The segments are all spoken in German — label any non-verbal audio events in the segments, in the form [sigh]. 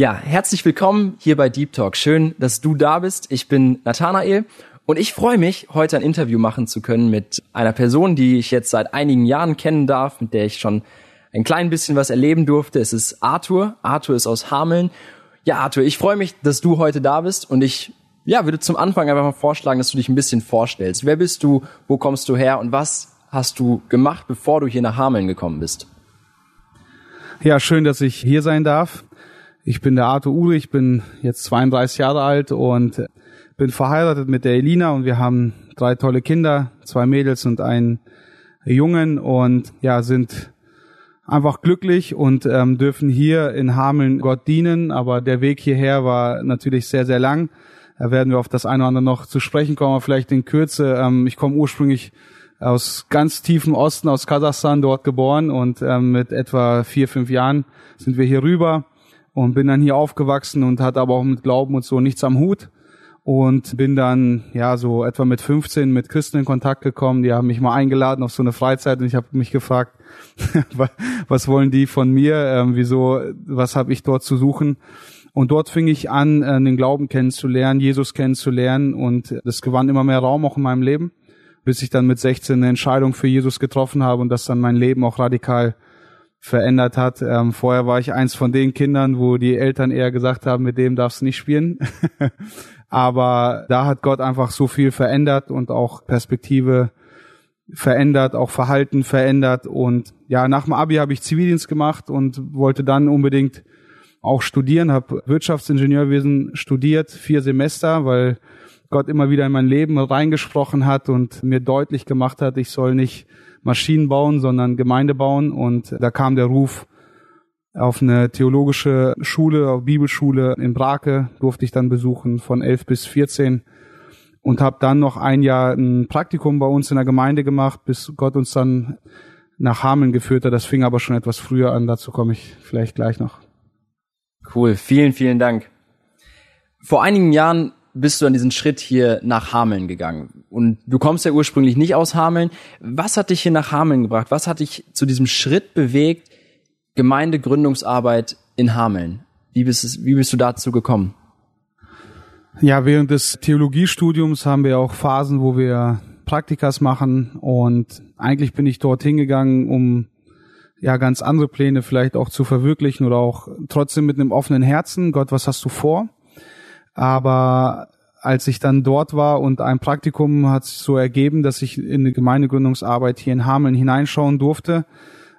Ja, herzlich willkommen hier bei Deep Talk. Schön, dass du da bist. Ich bin Nathanael und ich freue mich, heute ein Interview machen zu können mit einer Person, die ich jetzt seit einigen Jahren kennen darf, mit der ich schon ein klein bisschen was erleben durfte. Es ist Arthur. Arthur ist aus Hameln. Ja, Arthur, ich freue mich, dass du heute da bist und ich ja, würde zum Anfang einfach mal vorschlagen, dass du dich ein bisschen vorstellst. Wer bist du? Wo kommst du her? Und was hast du gemacht, bevor du hier nach Hameln gekommen bist? Ja, schön, dass ich hier sein darf. Ich bin der Arthur Uwe, ich bin jetzt 32 Jahre alt und bin verheiratet mit der Elina und wir haben drei tolle Kinder, zwei Mädels und einen Jungen und ja, sind einfach glücklich und ähm, dürfen hier in Hameln Gott dienen, aber der Weg hierher war natürlich sehr, sehr lang. Da werden wir auf das eine oder andere noch zu sprechen kommen, aber vielleicht in Kürze. Ähm, ich komme ursprünglich aus ganz tiefem Osten, aus Kasachstan, dort geboren und ähm, mit etwa vier, fünf Jahren sind wir hier rüber und bin dann hier aufgewachsen und hatte aber auch mit Glauben und so nichts am Hut und bin dann ja so etwa mit 15 mit Christen in Kontakt gekommen. Die haben mich mal eingeladen auf so eine Freizeit und ich habe mich gefragt, [laughs] was wollen die von mir? Ähm, wieso? Was habe ich dort zu suchen? Und dort fing ich an, äh, den Glauben kennenzulernen, Jesus kennenzulernen und das gewann immer mehr Raum auch in meinem Leben, bis ich dann mit 16 eine Entscheidung für Jesus getroffen habe und das dann mein Leben auch radikal verändert hat. Ähm, vorher war ich eins von den Kindern, wo die Eltern eher gesagt haben, mit dem darfst du nicht spielen. [laughs] Aber da hat Gott einfach so viel verändert und auch Perspektive verändert, auch Verhalten verändert. Und ja, nach dem Abi habe ich Zivildienst gemacht und wollte dann unbedingt auch studieren, habe Wirtschaftsingenieurwesen studiert, vier Semester, weil Gott immer wieder in mein Leben reingesprochen hat und mir deutlich gemacht hat, ich soll nicht Maschinen bauen, sondern Gemeinde bauen. Und da kam der Ruf auf eine theologische Schule, auf Bibelschule in Brake, durfte ich dann besuchen von 11 bis 14 und habe dann noch ein Jahr ein Praktikum bei uns in der Gemeinde gemacht, bis Gott uns dann nach Hameln geführt hat. Das fing aber schon etwas früher an, dazu komme ich vielleicht gleich noch. Cool, vielen, vielen Dank. Vor einigen Jahren bist du an diesen Schritt hier nach Hameln gegangen. Und du kommst ja ursprünglich nicht aus Hameln. Was hat dich hier nach Hameln gebracht? Was hat dich zu diesem Schritt bewegt, Gemeindegründungsarbeit in Hameln? Wie bist, wie bist du dazu gekommen? Ja, während des Theologiestudiums haben wir auch Phasen, wo wir Praktikas machen und eigentlich bin ich dort hingegangen, um ja ganz andere Pläne vielleicht auch zu verwirklichen oder auch trotzdem mit einem offenen Herzen. Gott, was hast du vor? Aber als ich dann dort war und ein Praktikum hat sich so ergeben, dass ich in die Gemeindegründungsarbeit hier in Hameln hineinschauen durfte,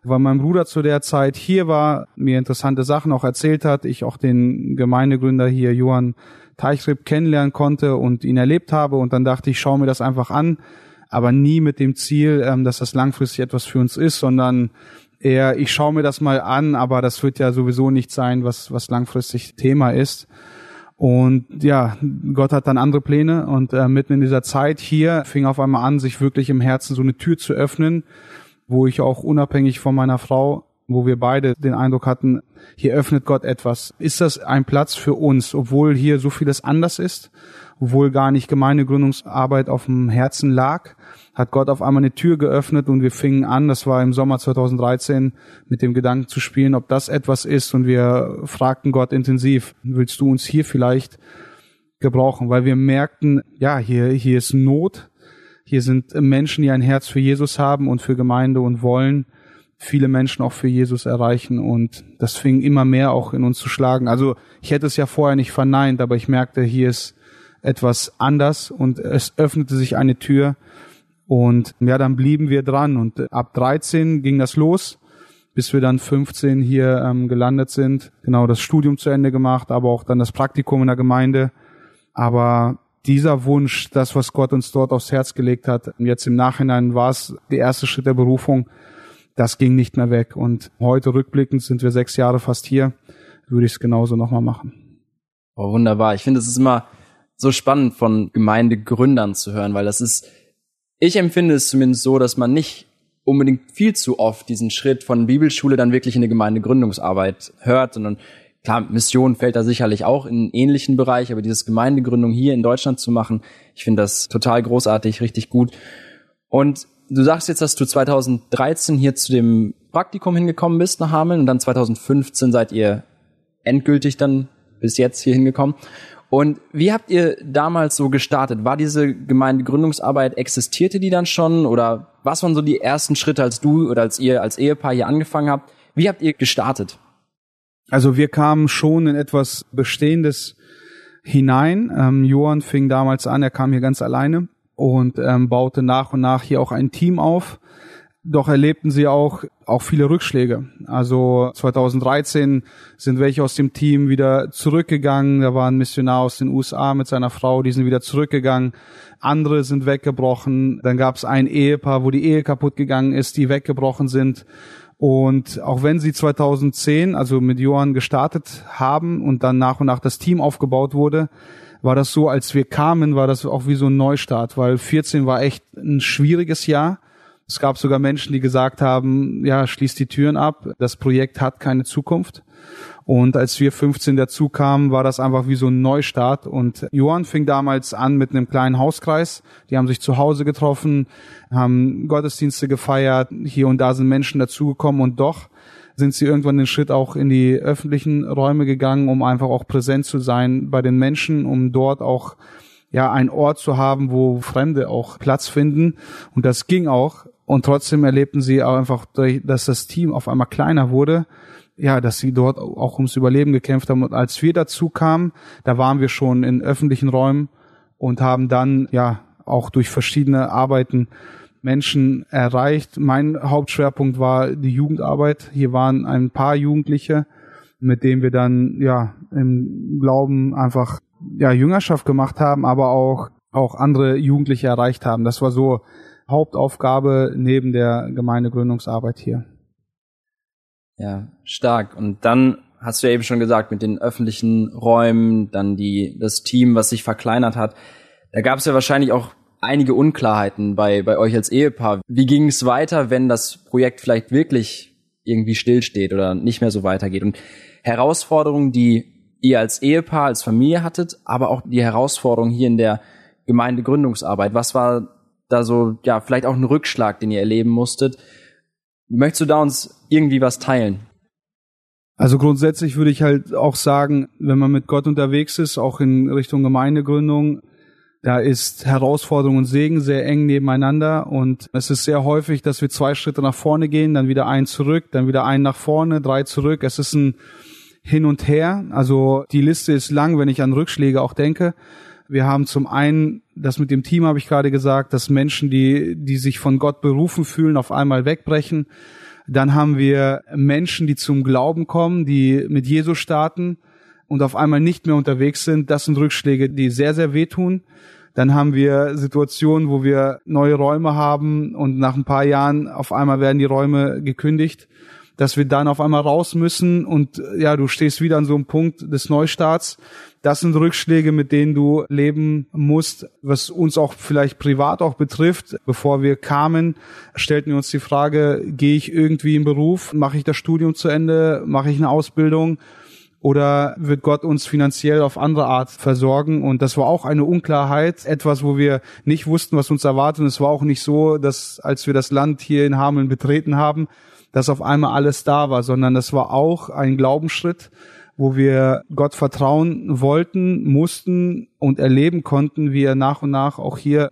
weil mein Bruder zu der Zeit hier war, mir interessante Sachen auch erzählt hat, ich auch den Gemeindegründer hier, Johann Teichripp, kennenlernen konnte und ihn erlebt habe. Und dann dachte ich, schaue mir das einfach an, aber nie mit dem Ziel, ähm, dass das langfristig etwas für uns ist, sondern eher, ich schaue mir das mal an, aber das wird ja sowieso nicht sein, was, was langfristig Thema ist. Und ja, Gott hat dann andere Pläne und äh, mitten in dieser Zeit hier fing auf einmal an, sich wirklich im Herzen so eine Tür zu öffnen, wo ich auch unabhängig von meiner Frau, wo wir beide den Eindruck hatten, hier öffnet Gott etwas. Ist das ein Platz für uns, obwohl hier so vieles anders ist, obwohl gar nicht Gemeindegründungsarbeit auf dem Herzen lag? Hat Gott auf einmal eine Tür geöffnet und wir fingen an, das war im Sommer 2013, mit dem Gedanken zu spielen, ob das etwas ist. Und wir fragten Gott intensiv, willst du uns hier vielleicht gebrauchen, weil wir merkten, ja, hier, hier ist Not, hier sind Menschen, die ein Herz für Jesus haben und für Gemeinde und wollen viele Menschen auch für Jesus erreichen. Und das fing immer mehr auch in uns zu schlagen. Also ich hätte es ja vorher nicht verneint, aber ich merkte, hier ist etwas anders und es öffnete sich eine Tür, und ja, dann blieben wir dran und ab 13 ging das los, bis wir dann 15 hier ähm, gelandet sind. Genau, das Studium zu Ende gemacht, aber auch dann das Praktikum in der Gemeinde. Aber dieser Wunsch, das, was Gott uns dort aufs Herz gelegt hat, jetzt im Nachhinein war es der erste Schritt der Berufung, das ging nicht mehr weg. Und heute rückblickend sind wir sechs Jahre fast hier, würde ich es genauso nochmal machen. Oh, wunderbar. Ich finde, es ist immer so spannend von Gemeindegründern zu hören, weil das ist, ich empfinde es zumindest so, dass man nicht unbedingt viel zu oft diesen Schritt von Bibelschule dann wirklich in eine Gemeindegründungsarbeit hört, sondern klar, Mission fällt da sicherlich auch in einen ähnlichen Bereich, aber dieses Gemeindegründung hier in Deutschland zu machen, ich finde das total großartig, richtig gut. Und du sagst jetzt, dass du 2013 hier zu dem Praktikum hingekommen bist nach Hameln und dann 2015 seid ihr endgültig dann bis jetzt hier hingekommen. Und wie habt ihr damals so gestartet? War diese Gemeindegründungsarbeit, existierte die dann schon oder was waren so die ersten Schritte, als du oder als ihr als Ehepaar hier angefangen habt? Wie habt ihr gestartet? Also wir kamen schon in etwas Bestehendes hinein. Ähm, Johann fing damals an, er kam hier ganz alleine und ähm, baute nach und nach hier auch ein Team auf. Doch erlebten sie auch, auch viele Rückschläge. Also 2013 sind welche aus dem Team wieder zurückgegangen. Da war ein Missionar aus den USA mit seiner Frau, die sind wieder zurückgegangen. Andere sind weggebrochen. Dann gab es ein Ehepaar, wo die Ehe kaputt gegangen ist, die weggebrochen sind. Und auch wenn sie 2010, also mit Johann gestartet haben und dann nach und nach das Team aufgebaut wurde, war das so, als wir kamen, war das auch wie so ein Neustart, weil 14 war echt ein schwieriges Jahr. Es gab sogar Menschen, die gesagt haben, ja, schließt die Türen ab, das Projekt hat keine Zukunft. Und als wir 15 dazu kamen, war das einfach wie so ein Neustart. Und Johann fing damals an mit einem kleinen Hauskreis. Die haben sich zu Hause getroffen, haben Gottesdienste gefeiert. Hier und da sind Menschen dazugekommen und doch sind sie irgendwann den Schritt auch in die öffentlichen Räume gegangen, um einfach auch präsent zu sein bei den Menschen, um dort auch ja, ein Ort zu haben, wo Fremde auch Platz finden. Und das ging auch. Und trotzdem erlebten sie auch einfach, dass das Team auf einmal kleiner wurde, ja, dass sie dort auch ums Überleben gekämpft haben. Und als wir dazu kamen, da waren wir schon in öffentlichen Räumen und haben dann, ja, auch durch verschiedene Arbeiten Menschen erreicht. Mein Hauptschwerpunkt war die Jugendarbeit. Hier waren ein paar Jugendliche, mit denen wir dann, ja, im Glauben einfach, ja, Jüngerschaft gemacht haben, aber auch, auch andere Jugendliche erreicht haben. Das war so Hauptaufgabe neben der Gemeindegründungsarbeit hier. Ja, stark. Und dann hast du ja eben schon gesagt, mit den öffentlichen Räumen, dann die, das Team, was sich verkleinert hat. Da gab es ja wahrscheinlich auch einige Unklarheiten bei, bei euch als Ehepaar. Wie ging es weiter, wenn das Projekt vielleicht wirklich irgendwie stillsteht oder nicht mehr so weitergeht? Und Herausforderungen, die ihr als Ehepaar, als Familie hattet, aber auch die Herausforderung hier in der Gemeindegründungsarbeit. Was war da so, ja, vielleicht auch ein Rückschlag, den ihr erleben musstet. Möchtest du da uns irgendwie was teilen? Also grundsätzlich würde ich halt auch sagen, wenn man mit Gott unterwegs ist, auch in Richtung Gemeindegründung, da ist Herausforderung und Segen sehr eng nebeneinander und es ist sehr häufig, dass wir zwei Schritte nach vorne gehen, dann wieder ein zurück, dann wieder ein nach vorne, drei zurück. Es ist ein Hin und Her. Also die Liste ist lang, wenn ich an Rückschläge auch denke. Wir haben zum einen, das mit dem Team habe ich gerade gesagt, dass Menschen, die, die sich von Gott berufen fühlen, auf einmal wegbrechen. Dann haben wir Menschen, die zum Glauben kommen, die mit Jesus starten und auf einmal nicht mehr unterwegs sind. Das sind Rückschläge, die sehr, sehr wehtun. Dann haben wir Situationen, wo wir neue Räume haben und nach ein paar Jahren auf einmal werden die Räume gekündigt dass wir dann auf einmal raus müssen und ja, du stehst wieder an so einem Punkt des Neustarts. Das sind Rückschläge, mit denen du leben musst, was uns auch vielleicht privat auch betrifft. Bevor wir kamen, stellten wir uns die Frage, gehe ich irgendwie im Beruf, mache ich das Studium zu Ende, mache ich eine Ausbildung? oder wird Gott uns finanziell auf andere Art versorgen? Und das war auch eine Unklarheit, etwas, wo wir nicht wussten, was uns erwartet. Und es war auch nicht so, dass als wir das Land hier in Hameln betreten haben, dass auf einmal alles da war, sondern das war auch ein Glaubensschritt, wo wir Gott vertrauen wollten, mussten und erleben konnten, wie er nach und nach auch hier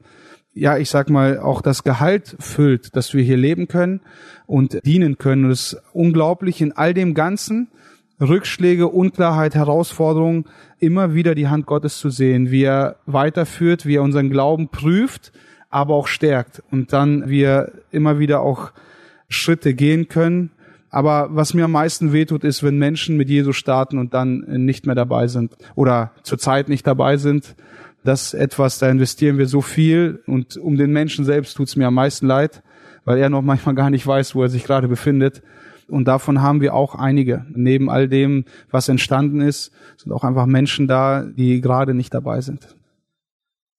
ja, ich sag mal, auch das Gehalt füllt, dass wir hier leben können und dienen können. Und es ist unglaublich in all dem Ganzen, Rückschläge, Unklarheit, Herausforderungen, immer wieder die Hand Gottes zu sehen, wie er weiterführt, wie er unseren Glauben prüft, aber auch stärkt. Und dann wir immer wieder auch Schritte gehen können. Aber was mir am meisten wehtut, ist, wenn Menschen mit Jesus starten und dann nicht mehr dabei sind oder zurzeit nicht dabei sind. Das etwas, da investieren wir so viel und um den Menschen selbst tut es mir am meisten leid, weil er noch manchmal gar nicht weiß, wo er sich gerade befindet. Und davon haben wir auch einige. Neben all dem, was entstanden ist, sind auch einfach Menschen da, die gerade nicht dabei sind.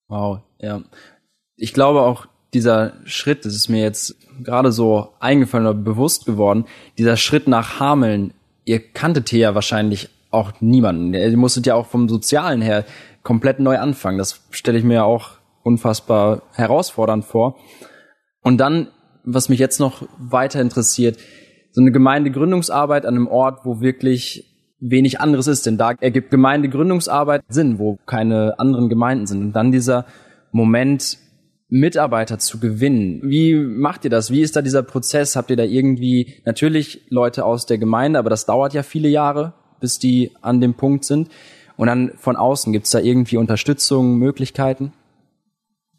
Wow, ja. Ich glaube auch, dieser Schritt, das ist mir jetzt gerade so eingefallen oder bewusst geworden, dieser Schritt nach Hameln, ihr kanntet hier ja wahrscheinlich auch niemanden. Ihr musstet ja auch vom Sozialen her komplett neu anfangen. Das stelle ich mir ja auch unfassbar herausfordernd vor. Und dann, was mich jetzt noch weiter interessiert, so eine Gemeindegründungsarbeit an einem Ort, wo wirklich wenig anderes ist, denn da ergibt Gemeindegründungsarbeit Sinn, wo keine anderen Gemeinden sind. Und dann dieser Moment, Mitarbeiter zu gewinnen. Wie macht ihr das? Wie ist da dieser Prozess? Habt ihr da irgendwie natürlich Leute aus der Gemeinde, aber das dauert ja viele Jahre, bis die an dem Punkt sind. Und dann von außen gibt's da irgendwie Unterstützung, Möglichkeiten?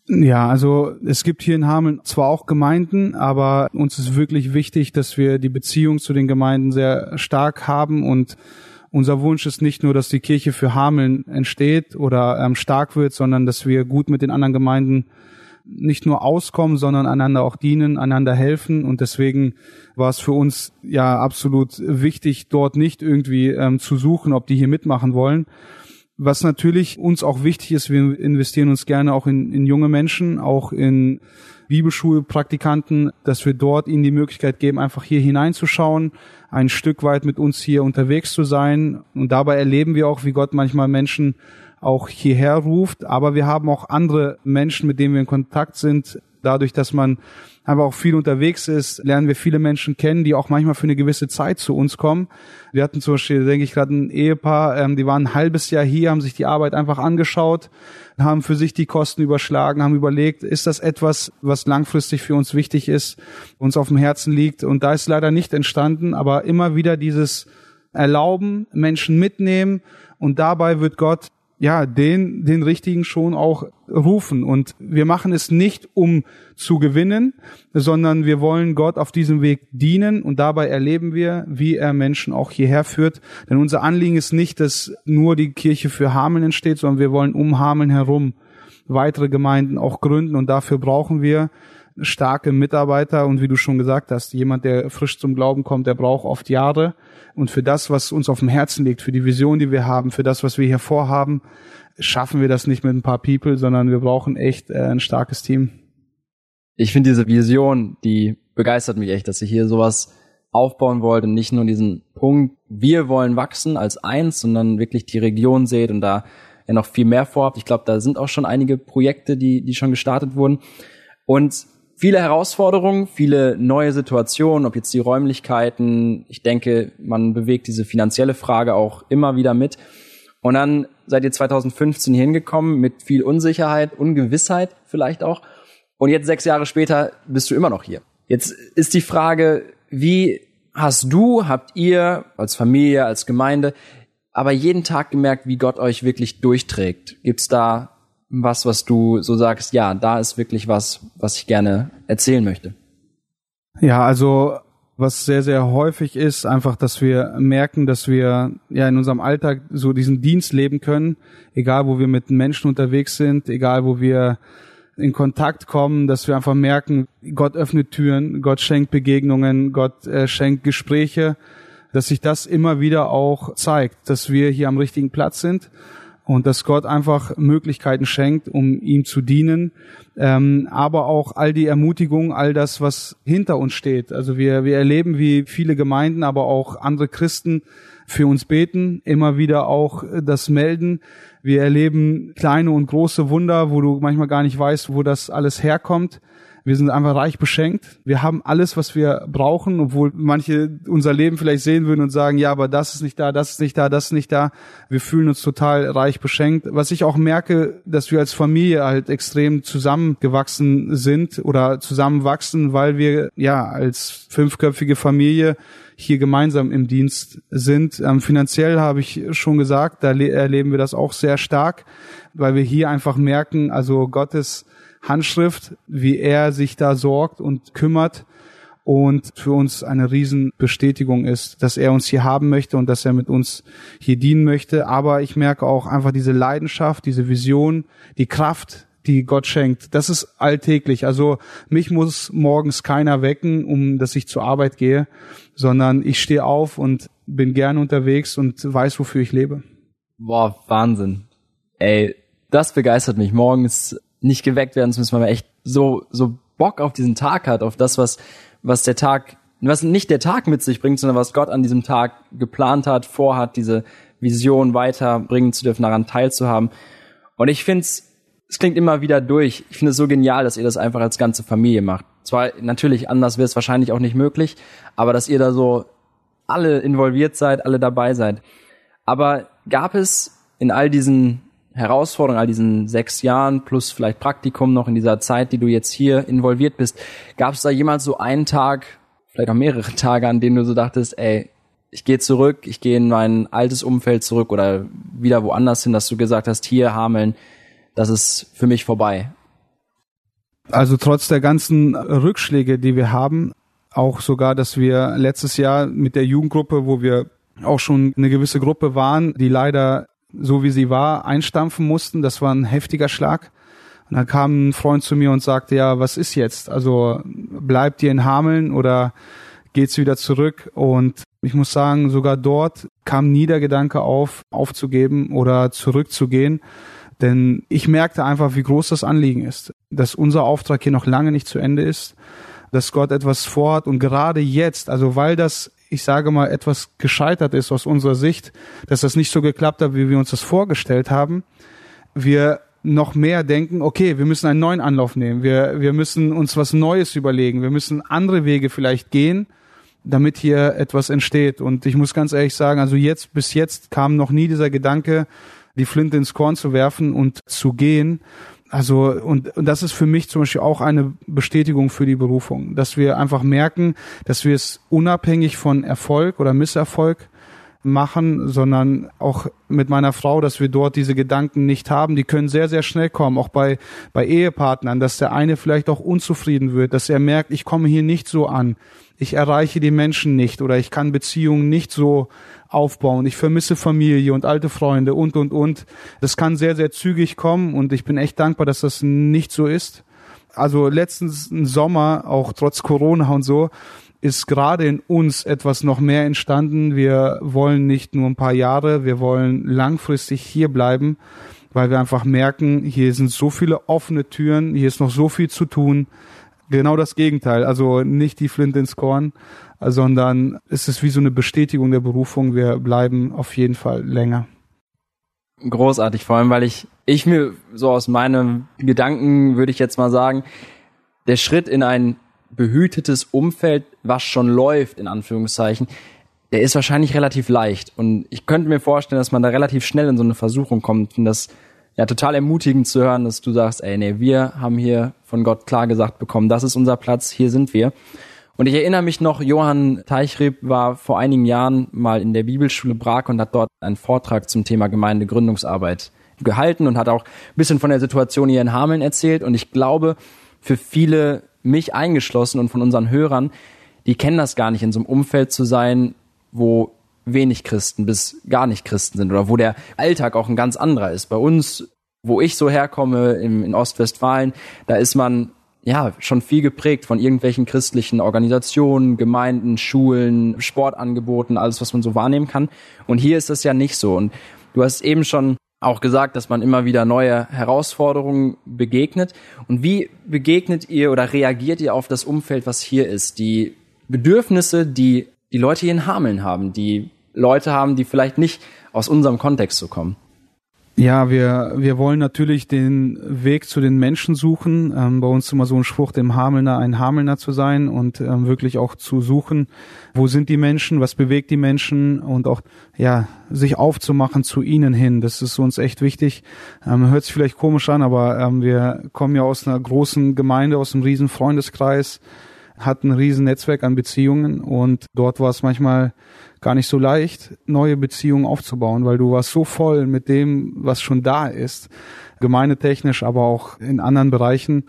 Ja, also es gibt hier in Hameln zwar auch Gemeinden, aber uns ist wirklich wichtig, dass wir die Beziehung zu den Gemeinden sehr stark haben und unser Wunsch ist nicht nur, dass die Kirche für Hameln entsteht oder ähm, stark wird, sondern dass wir gut mit den anderen Gemeinden nicht nur auskommen, sondern einander auch dienen, einander helfen. Und deswegen war es für uns ja absolut wichtig, dort nicht irgendwie ähm, zu suchen, ob die hier mitmachen wollen. Was natürlich uns auch wichtig ist, wir investieren uns gerne auch in, in junge Menschen, auch in Bibelschulpraktikanten, dass wir dort ihnen die Möglichkeit geben, einfach hier hineinzuschauen, ein Stück weit mit uns hier unterwegs zu sein. Und dabei erleben wir auch, wie Gott manchmal Menschen auch hierher ruft. Aber wir haben auch andere Menschen, mit denen wir in Kontakt sind. Dadurch, dass man aber auch viel unterwegs ist, lernen wir viele Menschen kennen, die auch manchmal für eine gewisse Zeit zu uns kommen. Wir hatten zum Beispiel, denke ich, gerade ein Ehepaar, ähm, die waren ein halbes Jahr hier, haben sich die Arbeit einfach angeschaut, haben für sich die Kosten überschlagen, haben überlegt, ist das etwas, was langfristig für uns wichtig ist, uns auf dem Herzen liegt. Und da ist leider nicht entstanden, aber immer wieder dieses Erlauben, Menschen mitnehmen und dabei wird Gott ja, den, den richtigen schon auch rufen. Und wir machen es nicht, um zu gewinnen, sondern wir wollen Gott auf diesem Weg dienen und dabei erleben wir, wie er Menschen auch hierher führt. Denn unser Anliegen ist nicht, dass nur die Kirche für Hameln entsteht, sondern wir wollen um Hameln herum weitere Gemeinden auch gründen und dafür brauchen wir starke Mitarbeiter und wie du schon gesagt hast, jemand, der frisch zum Glauben kommt, der braucht oft Jahre und für das, was uns auf dem Herzen liegt, für die Vision, die wir haben, für das, was wir hier vorhaben, schaffen wir das nicht mit ein paar People, sondern wir brauchen echt äh, ein starkes Team. Ich finde diese Vision, die begeistert mich echt, dass ihr hier sowas aufbauen wollt und nicht nur diesen Punkt, wir wollen wachsen als eins, sondern wirklich die Region seht und da ja noch viel mehr vorhabt. Ich glaube, da sind auch schon einige Projekte, die, die schon gestartet wurden. Und viele Herausforderungen, viele neue Situationen, ob jetzt die Räumlichkeiten. Ich denke, man bewegt diese finanzielle Frage auch immer wieder mit. Und dann seid ihr 2015 hier hingekommen mit viel Unsicherheit, Ungewissheit vielleicht auch. Und jetzt sechs Jahre später bist du immer noch hier. Jetzt ist die Frage, wie hast du, habt ihr als Familie, als Gemeinde, aber jeden Tag gemerkt, wie Gott euch wirklich durchträgt? Gibt's da was, was du so sagst, ja, da ist wirklich was, was ich gerne erzählen möchte? Ja, also was sehr, sehr häufig ist, einfach, dass wir merken, dass wir ja in unserem Alltag so diesen Dienst leben können, egal wo wir mit Menschen unterwegs sind, egal wo wir in Kontakt kommen, dass wir einfach merken, Gott öffnet Türen, Gott schenkt Begegnungen, Gott äh, schenkt Gespräche, dass sich das immer wieder auch zeigt, dass wir hier am richtigen Platz sind und dass Gott einfach Möglichkeiten schenkt, um ihm zu dienen, ähm, aber auch all die Ermutigung, all das, was hinter uns steht. Also wir, wir erleben, wie viele Gemeinden, aber auch andere Christen für uns beten, immer wieder auch das melden. Wir erleben kleine und große Wunder, wo du manchmal gar nicht weißt, wo das alles herkommt. Wir sind einfach reich beschenkt. Wir haben alles, was wir brauchen, obwohl manche unser Leben vielleicht sehen würden und sagen, ja, aber das ist nicht da, das ist nicht da, das ist nicht da. Wir fühlen uns total reich beschenkt. Was ich auch merke, dass wir als Familie halt extrem zusammengewachsen sind oder zusammenwachsen, weil wir ja als fünfköpfige Familie hier gemeinsam im Dienst sind. Ähm, finanziell habe ich schon gesagt, da erleben wir das auch sehr stark, weil wir hier einfach merken, also Gottes Handschrift, wie er sich da sorgt und kümmert und für uns eine Riesenbestätigung ist, dass er uns hier haben möchte und dass er mit uns hier dienen möchte. Aber ich merke auch einfach diese Leidenschaft, diese Vision, die Kraft, die Gott schenkt. Das ist alltäglich. Also mich muss morgens keiner wecken, um dass ich zur Arbeit gehe, sondern ich stehe auf und bin gern unterwegs und weiß, wofür ich lebe. Boah, Wahnsinn. Ey, Das begeistert mich. Morgens nicht geweckt werden zu müssen, weil man echt so, so Bock auf diesen Tag hat, auf das, was, was der Tag, was nicht der Tag mit sich bringt, sondern was Gott an diesem Tag geplant hat, vorhat, diese Vision weiterbringen zu dürfen, daran teilzuhaben. Und ich finde es, es klingt immer wieder durch. Ich finde es so genial, dass ihr das einfach als ganze Familie macht. Zwar natürlich anders wäre es wahrscheinlich auch nicht möglich, aber dass ihr da so alle involviert seid, alle dabei seid. Aber gab es in all diesen Herausforderungen, all diesen sechs Jahren plus vielleicht Praktikum noch in dieser Zeit, die du jetzt hier involviert bist, gab es da jemals so einen Tag, vielleicht auch mehrere [laughs] Tage, an denen du so dachtest, ey, ich gehe zurück, ich gehe in mein altes Umfeld zurück oder wieder woanders hin, dass du gesagt hast, hier Hameln, das ist für mich vorbei. Also trotz der ganzen Rückschläge, die wir haben, auch sogar, dass wir letztes Jahr mit der Jugendgruppe, wo wir auch schon eine gewisse Gruppe waren, die leider so wie sie war einstampfen mussten. Das war ein heftiger Schlag. Und dann kam ein Freund zu mir und sagte, ja, was ist jetzt? Also bleibt ihr in Hameln oder geht's wieder zurück? Und ich muss sagen, sogar dort kam nie der Gedanke auf, aufzugeben oder zurückzugehen. Denn ich merkte einfach, wie groß das Anliegen ist, dass unser Auftrag hier noch lange nicht zu Ende ist, dass Gott etwas vorhat und gerade jetzt, also weil das, ich sage mal, etwas gescheitert ist aus unserer Sicht, dass das nicht so geklappt hat, wie wir uns das vorgestellt haben, wir noch mehr denken, okay, wir müssen einen neuen Anlauf nehmen, wir, wir müssen uns was Neues überlegen, wir müssen andere Wege vielleicht gehen, damit hier etwas entsteht. Und ich muss ganz ehrlich sagen, also jetzt, bis jetzt kam noch nie dieser Gedanke, die Flinte ins Korn zu werfen und zu gehen. Also, und, und das ist für mich zum Beispiel auch eine Bestätigung für die Berufung, dass wir einfach merken, dass wir es unabhängig von Erfolg oder Misserfolg machen, sondern auch mit meiner Frau, dass wir dort diese Gedanken nicht haben. Die können sehr, sehr schnell kommen, auch bei, bei Ehepartnern, dass der eine vielleicht auch unzufrieden wird, dass er merkt, ich komme hier nicht so an, ich erreiche die Menschen nicht oder ich kann Beziehungen nicht so aufbauen. Ich vermisse Familie und alte Freunde und, und, und. Das kann sehr, sehr zügig kommen und ich bin echt dankbar, dass das nicht so ist. Also letztens im Sommer, auch trotz Corona und so, ist gerade in uns etwas noch mehr entstanden. Wir wollen nicht nur ein paar Jahre, wir wollen langfristig hier bleiben, weil wir einfach merken, hier sind so viele offene Türen, hier ist noch so viel zu tun. Genau das Gegenteil, also nicht die Flint ins Korn, sondern es ist wie so eine Bestätigung der Berufung. Wir bleiben auf jeden Fall länger. Großartig, vor allem, weil ich, ich mir so aus meinem Gedanken würde ich jetzt mal sagen, der Schritt in ein behütetes Umfeld, was schon läuft, in Anführungszeichen, der ist wahrscheinlich relativ leicht. Und ich könnte mir vorstellen, dass man da relativ schnell in so eine Versuchung kommt. Und das ja total ermutigend zu hören, dass du sagst, ey, nee, wir haben hier von Gott klar gesagt bekommen, das ist unser Platz, hier sind wir. Und ich erinnere mich noch, Johann Teichrieb war vor einigen Jahren mal in der Bibelschule Prag und hat dort einen Vortrag zum Thema Gemeindegründungsarbeit gehalten und hat auch ein bisschen von der Situation hier in Hameln erzählt. Und ich glaube, für viele, mich eingeschlossen und von unseren Hörern, die kennen das gar nicht, in so einem Umfeld zu sein, wo wenig Christen bis gar nicht Christen sind oder wo der Alltag auch ein ganz anderer ist. Bei uns, wo ich so herkomme, in, in Ostwestfalen, da ist man ja, schon viel geprägt von irgendwelchen christlichen Organisationen, Gemeinden, Schulen, Sportangeboten, alles, was man so wahrnehmen kann. Und hier ist das ja nicht so. Und du hast eben schon auch gesagt, dass man immer wieder neue Herausforderungen begegnet. Und wie begegnet ihr oder reagiert ihr auf das Umfeld, was hier ist? Die Bedürfnisse, die die Leute hier in Hameln haben, die Leute haben, die vielleicht nicht aus unserem Kontext so kommen. Ja, wir, wir wollen natürlich den Weg zu den Menschen suchen. Ähm, bei uns immer so ein Spruch, dem Hamelner ein Hamelner zu sein und ähm, wirklich auch zu suchen, wo sind die Menschen, was bewegt die Menschen und auch ja sich aufzumachen zu ihnen hin. Das ist uns echt wichtig. Ähm, hört sich vielleicht komisch an, aber ähm, wir kommen ja aus einer großen Gemeinde, aus einem riesen Freundeskreis, hatten ein riesen Netzwerk an Beziehungen und dort war es manchmal gar nicht so leicht, neue Beziehungen aufzubauen, weil du warst so voll mit dem, was schon da ist, gemeindetechnisch, aber auch in anderen Bereichen,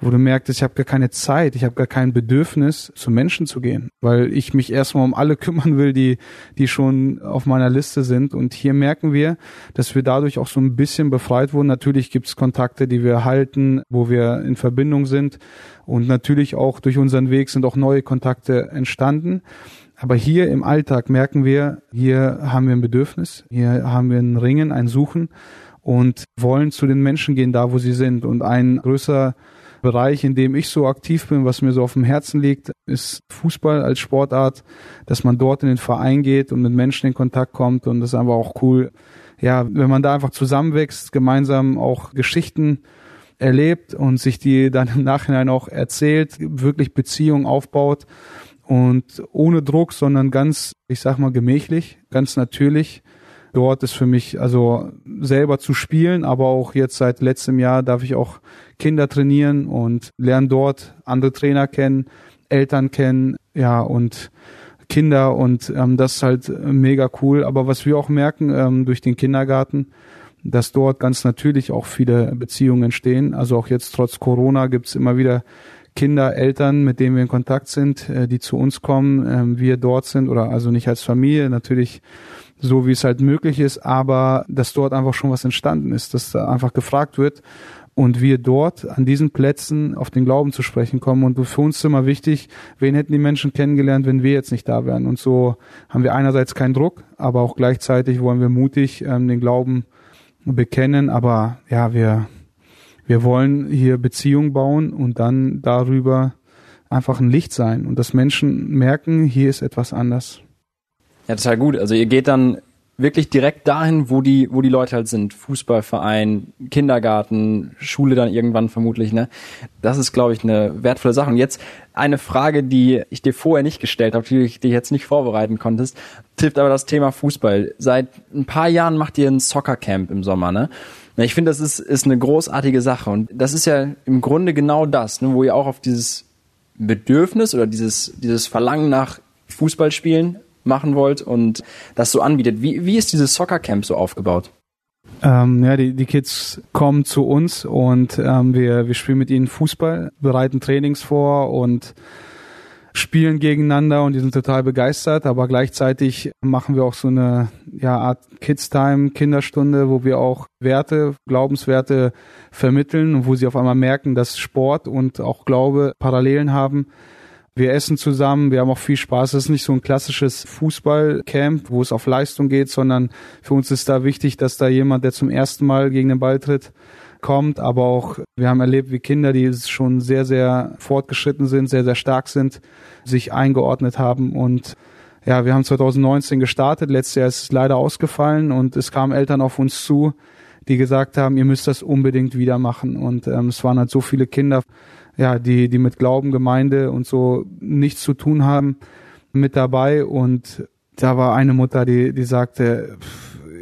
wo du merkst, ich habe gar keine Zeit, ich habe gar kein Bedürfnis, zu Menschen zu gehen, weil ich mich erstmal um alle [laughs] kümmern will, die, die schon auf meiner Liste sind. Und hier merken wir, dass wir dadurch auch so ein bisschen befreit wurden. Natürlich gibt es Kontakte, die wir halten, wo wir in Verbindung sind. Und natürlich auch durch unseren Weg sind auch neue Kontakte entstanden. Aber hier im Alltag merken wir, hier haben wir ein Bedürfnis, hier haben wir ein Ringen, ein Suchen. und wollen zu den Menschen gehen, da wo sie sind. Und ein größer Bereich, in dem ich so aktiv bin, was mir so auf dem Herzen liegt, ist Fußball als Sportart, dass man dort in den Verein geht und mit Menschen in Kontakt kommt und das ist einfach auch cool. Ja, wenn man da einfach zusammenwächst, gemeinsam auch Geschichten erlebt und sich die dann im Nachhinein auch erzählt, wirklich Beziehungen aufbaut und ohne Druck, sondern ganz, ich sag mal, gemächlich, ganz natürlich. Dort ist für mich also selber zu spielen, aber auch jetzt seit letztem Jahr darf ich auch Kinder trainieren und lernen dort andere Trainer kennen, Eltern kennen, ja und Kinder und ähm, das ist halt mega cool. Aber was wir auch merken ähm, durch den Kindergarten, dass dort ganz natürlich auch viele Beziehungen entstehen. Also auch jetzt trotz Corona gibt's immer wieder Kinder, Eltern, mit denen wir in Kontakt sind, äh, die zu uns kommen, äh, wir dort sind oder also nicht als Familie, natürlich so wie es halt möglich ist, aber dass dort einfach schon was entstanden ist, dass da einfach gefragt wird und wir dort an diesen Plätzen auf den Glauben zu sprechen kommen. Und für uns ist immer wichtig, wen hätten die Menschen kennengelernt, wenn wir jetzt nicht da wären. Und so haben wir einerseits keinen Druck, aber auch gleichzeitig wollen wir mutig ähm, den Glauben bekennen. Aber ja, wir, wir wollen hier Beziehungen bauen und dann darüber einfach ein Licht sein und dass Menschen merken, hier ist etwas anders. Ja, total gut. Also ihr geht dann wirklich direkt dahin, wo die, wo die Leute halt sind. Fußballverein, Kindergarten, Schule dann irgendwann vermutlich, ne? Das ist, glaube ich, eine wertvolle Sache. Und jetzt eine Frage, die ich dir vorher nicht gestellt habe, die ich dich jetzt nicht vorbereiten konntest, trifft aber das Thema Fußball. Seit ein paar Jahren macht ihr ein Soccercamp im Sommer, ne? Ich finde, das ist, ist eine großartige Sache. Und das ist ja im Grunde genau das, ne, wo ihr auch auf dieses Bedürfnis oder dieses, dieses Verlangen nach Fußballspielen machen wollt und das so anbietet. Wie, wie ist dieses Soccer-Camp so aufgebaut? Ähm, ja, die, die Kids kommen zu uns und ähm, wir, wir spielen mit ihnen Fußball, bereiten Trainings vor und spielen gegeneinander und die sind total begeistert, aber gleichzeitig machen wir auch so eine ja, Art Kids-Time, Kinderstunde, wo wir auch Werte, Glaubenswerte vermitteln und wo sie auf einmal merken, dass Sport und auch Glaube Parallelen haben wir essen zusammen, wir haben auch viel Spaß. Es ist nicht so ein klassisches Fußballcamp, wo es auf Leistung geht, sondern für uns ist da wichtig, dass da jemand, der zum ersten Mal gegen den Ball tritt, kommt. Aber auch, wir haben erlebt, wie Kinder, die schon sehr, sehr fortgeschritten sind, sehr, sehr stark sind, sich eingeordnet haben und ja, wir haben 2019 gestartet, letztes Jahr ist es leider ausgefallen und es kamen Eltern auf uns zu, die gesagt haben, ihr müsst das unbedingt wieder machen. Und ähm, es waren halt so viele Kinder, ja, die, die mit Glauben, Gemeinde und so nichts zu tun haben, mit dabei. Und da war eine Mutter, die, die sagte,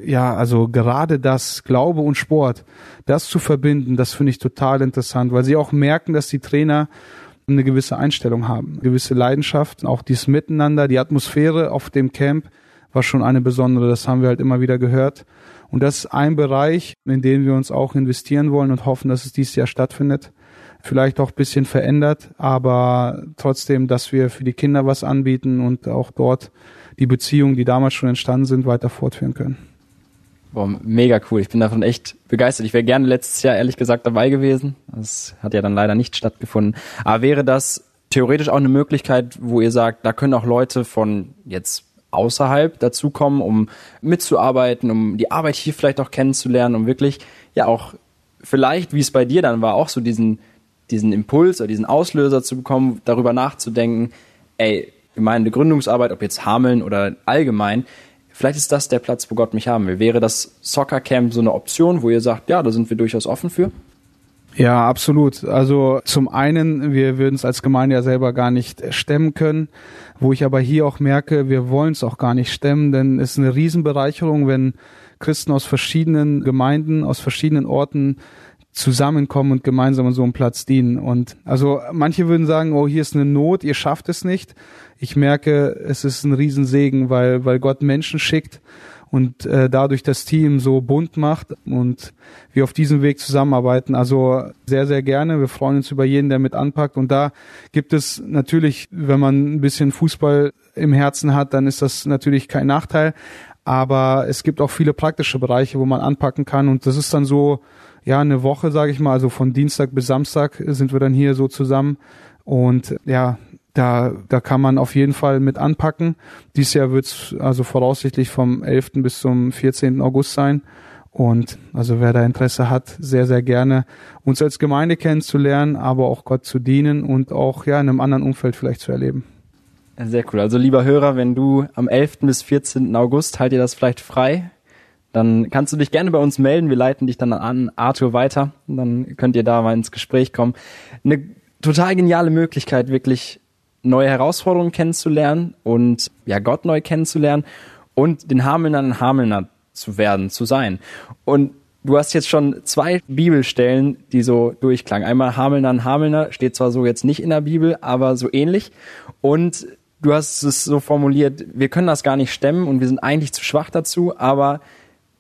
ja, also gerade das Glaube und Sport, das zu verbinden, das finde ich total interessant, weil sie auch merken, dass die Trainer eine gewisse Einstellung haben, gewisse Leidenschaft, auch dieses Miteinander, die Atmosphäre auf dem Camp war schon eine besondere, das haben wir halt immer wieder gehört. Und das ist ein Bereich, in den wir uns auch investieren wollen und hoffen, dass es dieses Jahr stattfindet vielleicht auch bisschen verändert, aber trotzdem, dass wir für die Kinder was anbieten und auch dort die Beziehungen, die damals schon entstanden sind, weiter fortführen können. Boah, mega cool. Ich bin davon echt begeistert. Ich wäre gerne letztes Jahr ehrlich gesagt dabei gewesen. Das hat ja dann leider nicht stattgefunden. Aber wäre das theoretisch auch eine Möglichkeit, wo ihr sagt, da können auch Leute von jetzt außerhalb dazukommen, um mitzuarbeiten, um die Arbeit hier vielleicht auch kennenzulernen, um wirklich ja auch vielleicht, wie es bei dir dann war, auch so diesen diesen Impuls oder diesen Auslöser zu bekommen, darüber nachzudenken, ey, meine Gründungsarbeit, ob jetzt Hameln oder allgemein, vielleicht ist das der Platz, wo Gott mich haben will. Wäre das Soccer Camp so eine Option, wo ihr sagt, ja, da sind wir durchaus offen für? Ja, absolut. Also zum einen, wir würden es als Gemeinde ja selber gar nicht stemmen können, wo ich aber hier auch merke, wir wollen es auch gar nicht stemmen, denn es ist eine Riesenbereicherung, wenn Christen aus verschiedenen Gemeinden, aus verschiedenen Orten zusammenkommen und gemeinsam an so einem Platz dienen. Und also manche würden sagen, oh, hier ist eine Not, ihr schafft es nicht. Ich merke, es ist ein Riesensegen, weil, weil Gott Menschen schickt und äh, dadurch das Team so bunt macht und wir auf diesem Weg zusammenarbeiten. Also sehr, sehr gerne. Wir freuen uns über jeden, der mit anpackt. Und da gibt es natürlich, wenn man ein bisschen Fußball im Herzen hat, dann ist das natürlich kein Nachteil. Aber es gibt auch viele praktische Bereiche, wo man anpacken kann. Und das ist dann so, ja, eine Woche, sage ich mal, also von Dienstag bis Samstag sind wir dann hier so zusammen. Und ja, da, da kann man auf jeden Fall mit anpacken. Dieses Jahr wird's also voraussichtlich vom 11. bis zum 14. August sein. Und also wer da Interesse hat, sehr, sehr gerne uns als Gemeinde kennenzulernen, aber auch Gott zu dienen und auch ja in einem anderen Umfeld vielleicht zu erleben. Sehr cool. Also lieber Hörer, wenn du am 11. bis 14. August halt dir das vielleicht frei, dann kannst du dich gerne bei uns melden. Wir leiten dich dann an Arthur weiter. Dann könnt ihr da mal ins Gespräch kommen. Eine total geniale Möglichkeit, wirklich neue Herausforderungen kennenzulernen und ja Gott neu kennenzulernen und den Hamelnern Hamelner zu werden, zu sein. Und du hast jetzt schon zwei Bibelstellen, die so durchklangen. Einmal Hamelnern Hamelner steht zwar so jetzt nicht in der Bibel, aber so ähnlich. Und du hast es so formuliert, wir können das gar nicht stemmen und wir sind eigentlich zu schwach dazu, aber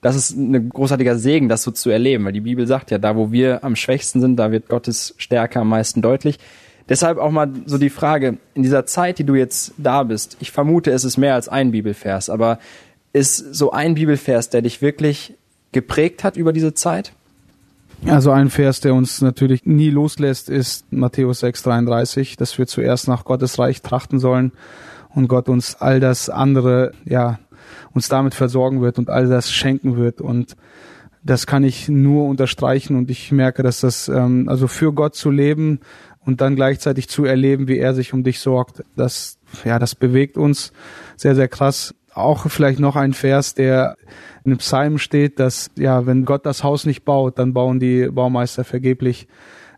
das ist ein großartiger Segen, das so zu erleben, weil die Bibel sagt ja, da wo wir am schwächsten sind, da wird Gottes Stärke am meisten deutlich. Deshalb auch mal so die Frage, in dieser Zeit, die du jetzt da bist, ich vermute, es ist mehr als ein Bibelvers, aber ist so ein Bibelvers, der dich wirklich geprägt hat über diese Zeit? Also ein Vers, der uns natürlich nie loslässt, ist Matthäus 6,33, dass wir zuerst nach Gottes Reich trachten sollen und Gott uns all das andere, ja, uns damit versorgen wird und all das schenken wird und das kann ich nur unterstreichen und ich merke, dass das, ähm, also für Gott zu leben und dann gleichzeitig zu erleben, wie er sich um dich sorgt, das, ja, das bewegt uns sehr, sehr krass. Auch vielleicht noch ein Vers, der in dem Psalm steht, dass, ja, wenn Gott das Haus nicht baut, dann bauen die Baumeister vergeblich.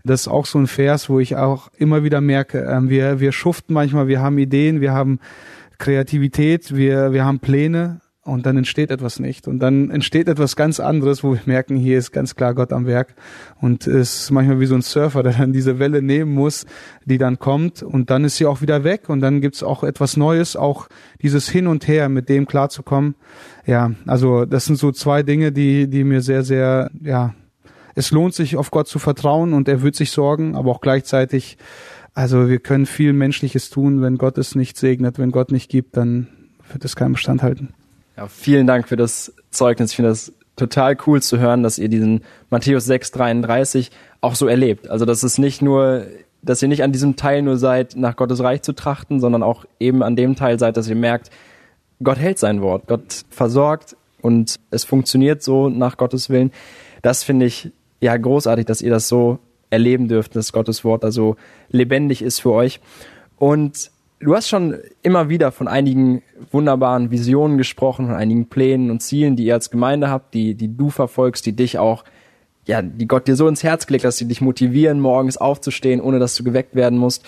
Das ist auch so ein Vers, wo ich auch immer wieder merke, äh, wir, wir schuften manchmal, wir haben Ideen, wir haben Kreativität, wir, wir haben Pläne, und dann entsteht etwas nicht. Und dann entsteht etwas ganz anderes, wo wir merken, hier ist ganz klar Gott am Werk. Und es ist manchmal wie so ein Surfer, [laughs] der dann diese Welle nehmen muss, die dann kommt und dann ist sie auch wieder weg und dann gibt's auch etwas Neues, auch dieses Hin und Her, mit dem klarzukommen. Ja, also das sind so zwei Dinge, die, die mir sehr, sehr, ja, es lohnt sich auf Gott zu vertrauen und er wird sich sorgen, aber auch gleichzeitig, also wir können viel Menschliches tun, wenn Gott es nicht segnet, wenn Gott nicht gibt, dann wird es keinen Bestand halten. Ja, vielen Dank für das Zeugnis. Ich finde das total cool zu hören, dass ihr diesen Matthäus 6,33 auch so erlebt. Also, dass es nicht nur, dass ihr nicht an diesem Teil nur seid, nach Gottes Reich zu trachten, sondern auch eben an dem Teil seid, dass ihr merkt, Gott hält sein Wort, Gott versorgt und es funktioniert so nach Gottes Willen. Das finde ich ja großartig, dass ihr das so erleben dürft, dass Gottes Wort da so lebendig ist für euch. Und Du hast schon immer wieder von einigen wunderbaren Visionen gesprochen, von einigen Plänen und Zielen, die ihr als Gemeinde habt, die, die du verfolgst, die dich auch, ja, die Gott dir so ins Herz gelegt, dass sie dich motivieren, morgens aufzustehen, ohne dass du geweckt werden musst.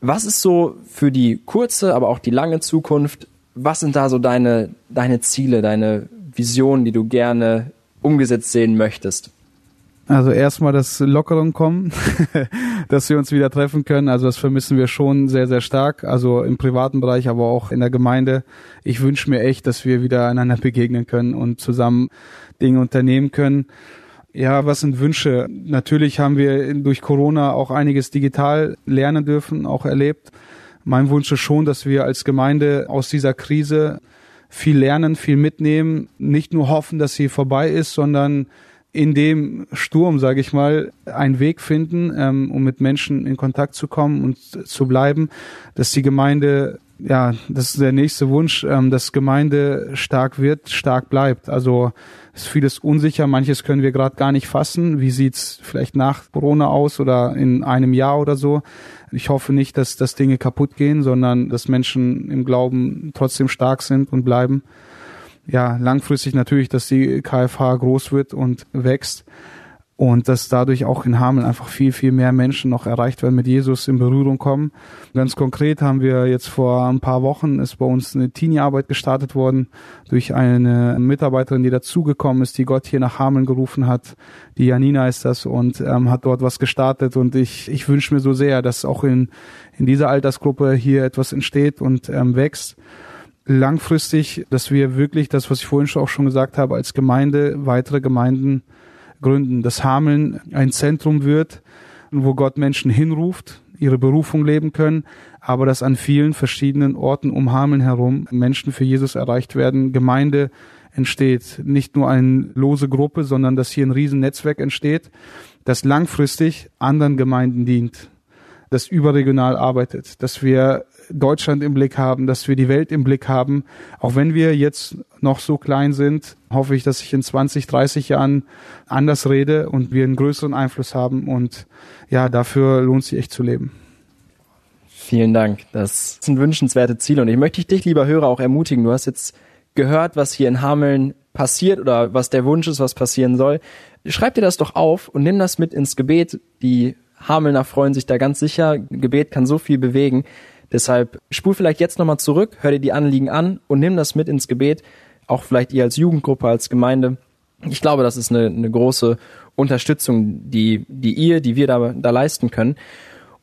Was ist so für die kurze, aber auch die lange Zukunft? Was sind da so deine, deine Ziele, deine Visionen, die du gerne umgesetzt sehen möchtest? Also erstmal das Lockerung kommen, [laughs] dass wir uns wieder treffen können. Also das vermissen wir schon sehr, sehr stark. Also im privaten Bereich, aber auch in der Gemeinde. Ich wünsche mir echt, dass wir wieder einander begegnen können und zusammen Dinge unternehmen können. Ja, was sind Wünsche? Natürlich haben wir durch Corona auch einiges digital lernen dürfen, auch erlebt. Mein Wunsch ist schon, dass wir als Gemeinde aus dieser Krise viel lernen, viel mitnehmen, nicht nur hoffen, dass sie vorbei ist, sondern in dem Sturm, sage ich mal, einen Weg finden, ähm, um mit Menschen in Kontakt zu kommen und zu bleiben, dass die Gemeinde, ja, das ist der nächste Wunsch, ähm, dass Gemeinde stark wird, stark bleibt. Also ist vieles unsicher, manches können wir gerade gar nicht fassen. Wie sieht's vielleicht nach Corona aus oder in einem Jahr oder so? Ich hoffe nicht, dass, dass Dinge kaputt gehen, sondern dass Menschen im Glauben trotzdem stark sind und bleiben ja, langfristig natürlich, dass die KFH groß wird und wächst und dass dadurch auch in Hameln einfach viel, viel mehr Menschen noch erreicht werden, mit Jesus in Berührung kommen. Ganz konkret haben wir jetzt vor ein paar Wochen ist bei uns eine Teenie-Arbeit gestartet worden durch eine Mitarbeiterin, die dazugekommen ist, die Gott hier nach Hameln gerufen hat. Die Janina ist das und ähm, hat dort was gestartet und ich, ich wünsche mir so sehr, dass auch in, in dieser Altersgruppe hier etwas entsteht und ähm, wächst langfristig, dass wir wirklich das, was ich vorhin schon auch schon gesagt habe, als Gemeinde weitere Gemeinden gründen, dass Hameln ein Zentrum wird, wo Gott Menschen hinruft, ihre Berufung leben können, aber dass an vielen verschiedenen Orten um Hameln herum Menschen für Jesus erreicht werden, Gemeinde entsteht, nicht nur eine lose Gruppe, sondern dass hier ein Riesennetzwerk entsteht, das langfristig anderen Gemeinden dient das überregional arbeitet, dass wir Deutschland im Blick haben, dass wir die Welt im Blick haben. Auch wenn wir jetzt noch so klein sind, hoffe ich, dass ich in 20, 30 Jahren anders rede und wir einen größeren Einfluss haben. Und ja, dafür lohnt sich echt zu leben. Vielen Dank. Das sind wünschenswerte Ziele. Und ich möchte dich, lieber Hörer, auch ermutigen. Du hast jetzt gehört, was hier in Hameln passiert oder was der Wunsch ist, was passieren soll. Schreib dir das doch auf und nimm das mit ins Gebet. Die Hamelner freuen sich da ganz sicher. Gebet kann so viel bewegen. Deshalb spul vielleicht jetzt nochmal zurück, hör dir die Anliegen an und nimm das mit ins Gebet. Auch vielleicht ihr als Jugendgruppe, als Gemeinde. Ich glaube, das ist eine, eine große Unterstützung, die, die ihr, die wir da, da leisten können.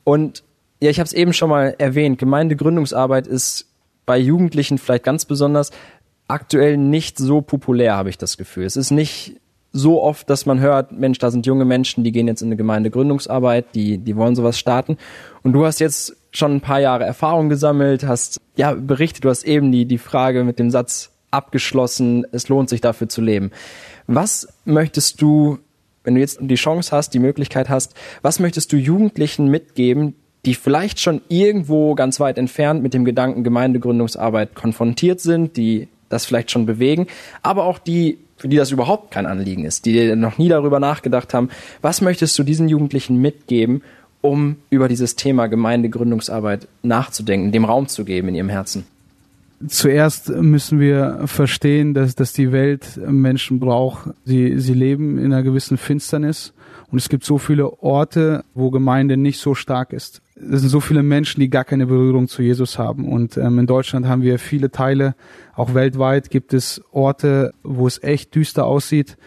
Und ja, ich habe es eben schon mal erwähnt, Gemeindegründungsarbeit ist bei Jugendlichen vielleicht ganz besonders aktuell nicht so populär, habe ich das Gefühl. Es ist nicht so oft, dass man hört, Mensch, da sind junge Menschen, die gehen jetzt in eine Gemeindegründungsarbeit, die, die wollen sowas starten. Und du hast jetzt schon ein paar Jahre Erfahrung gesammelt, hast ja berichtet, du hast eben die, die Frage mit dem Satz abgeschlossen, es lohnt sich dafür zu leben. Was möchtest du, wenn du jetzt die Chance hast, die Möglichkeit hast, was möchtest du Jugendlichen mitgeben, die vielleicht schon irgendwo ganz weit entfernt mit dem Gedanken Gemeindegründungsarbeit konfrontiert sind, die das vielleicht schon bewegen, aber auch die, für die das überhaupt kein Anliegen ist, die noch nie darüber nachgedacht haben, was möchtest du diesen Jugendlichen mitgeben, um über dieses Thema Gemeindegründungsarbeit nachzudenken, dem Raum zu geben in ihrem Herzen? Zuerst müssen wir verstehen, dass, dass die Welt Menschen braucht. Sie, sie leben in einer gewissen Finsternis und es gibt so viele Orte, wo Gemeinde nicht so stark ist. Es sind so viele Menschen, die gar keine Berührung zu Jesus haben. Und ähm, in Deutschland haben wir viele Teile, auch weltweit gibt es Orte, wo es echt düster aussieht.